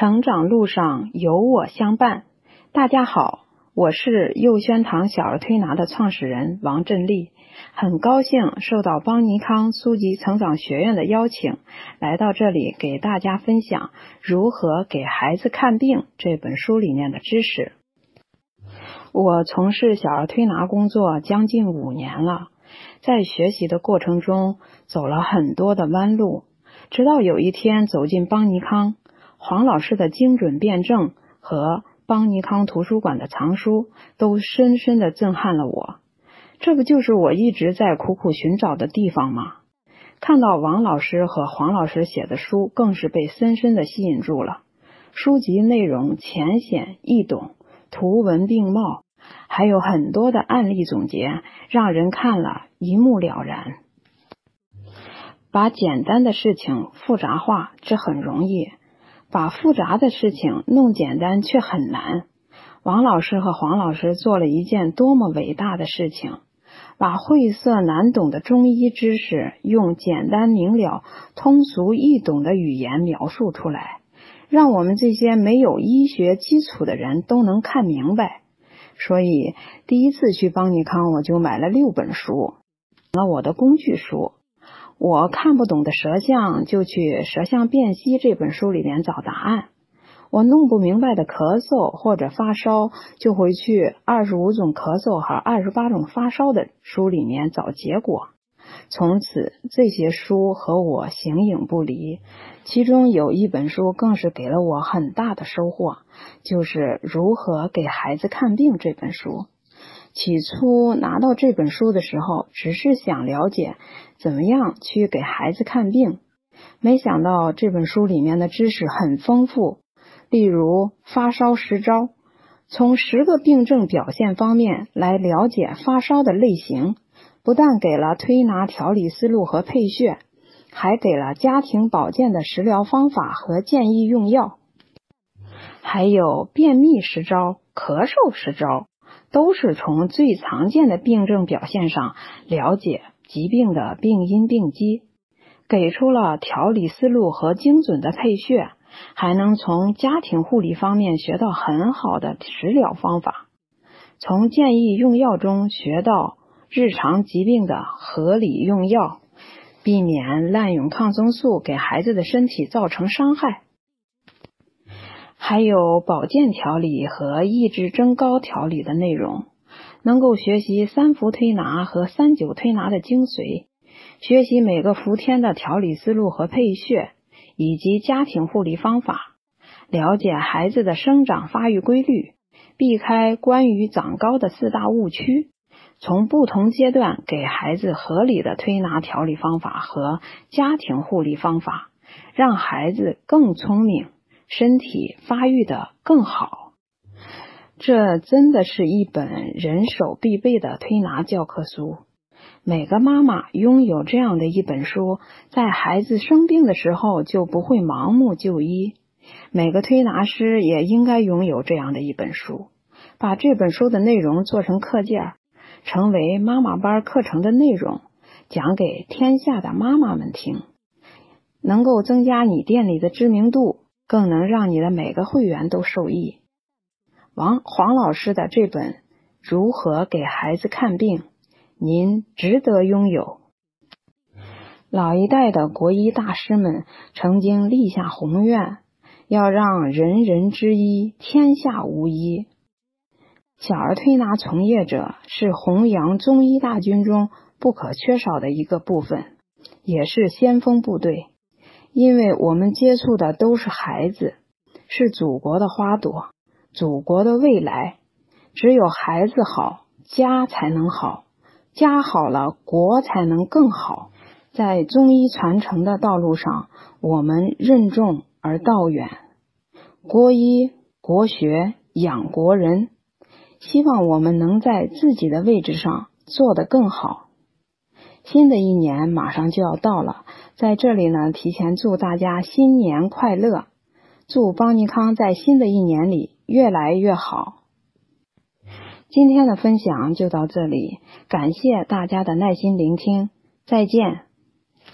成长路上有我相伴。大家好，我是幼轩堂小儿推拿的创始人王振立，很高兴受到邦尼康苏吉成长学院的邀请，来到这里给大家分享如何给孩子看病这本书里面的知识。我从事小儿推拿工作将近五年了，在学习的过程中走了很多的弯路，直到有一天走进邦尼康。黄老师的精准辩证和邦尼康图书馆的藏书都深深的震撼了我，这不就是我一直在苦苦寻找的地方吗？看到王老师和黄老师写的书，更是被深深的吸引住了。书籍内容浅显易懂，图文并茂，还有很多的案例总结，让人看了一目了然。把简单的事情复杂化，这很容易。把复杂的事情弄简单却很难。王老师和黄老师做了一件多么伟大的事情，把晦涩难懂的中医知识用简单明了、通俗易懂的语言描述出来，让我们这些没有医学基础的人都能看明白。所以第一次去邦尼康，我就买了六本书，了我的工具书。我看不懂的舌象，就去《舌象辨析》这本书里面找答案；我弄不明白的咳嗽或者发烧，就回去《二十五种咳嗽和二十八种发烧》的书里面找结果。从此，这些书和我形影不离。其中有一本书更是给了我很大的收获，就是《如何给孩子看病》这本书。起初拿到这本书的时候，只是想了解怎么样去给孩子看病，没想到这本书里面的知识很丰富。例如发烧十招，从十个病症表现方面来了解发烧的类型，不但给了推拿调理思路和配穴，还给了家庭保健的食疗方法和建议用药，还有便秘十招、咳嗽十招。都是从最常见的病症表现上了解疾病的病因病机，给出了调理思路和精准的配穴，还能从家庭护理方面学到很好的食疗方法，从建议用药中学到日常疾病的合理用药，避免滥用抗生素给孩子的身体造成伤害。还有保健调理和抑制增高调理的内容，能够学习三伏推拿和三九推拿的精髓，学习每个伏天的调理思路和配穴，以及家庭护理方法，了解孩子的生长发育规律，避开关于长高的四大误区，从不同阶段给孩子合理的推拿调理方法和家庭护理方法，让孩子更聪明。身体发育的更好，这真的是一本人手必备的推拿教科书。每个妈妈拥有这样的一本书，在孩子生病的时候就不会盲目就医。每个推拿师也应该拥有这样的一本书，把这本书的内容做成课件，成为妈妈班课程的内容，讲给天下的妈妈们听，能够增加你店里的知名度。更能让你的每个会员都受益。王黄老师的这本《如何给孩子看病》，您值得拥有。老一代的国医大师们曾经立下宏愿，要让人人知医，天下无医。小儿推拿从业者是弘扬中医大军中不可缺少的一个部分，也是先锋部队。因为我们接触的都是孩子，是祖国的花朵，祖国的未来。只有孩子好，家才能好；家好了，国才能更好。在中医传承的道路上，我们任重而道远。国医国学养国人，希望我们能在自己的位置上做得更好。新的一年马上就要到了。在这里呢，提前祝大家新年快乐，祝邦尼康在新的一年里越来越好。今天的分享就到这里，感谢大家的耐心聆听，再见。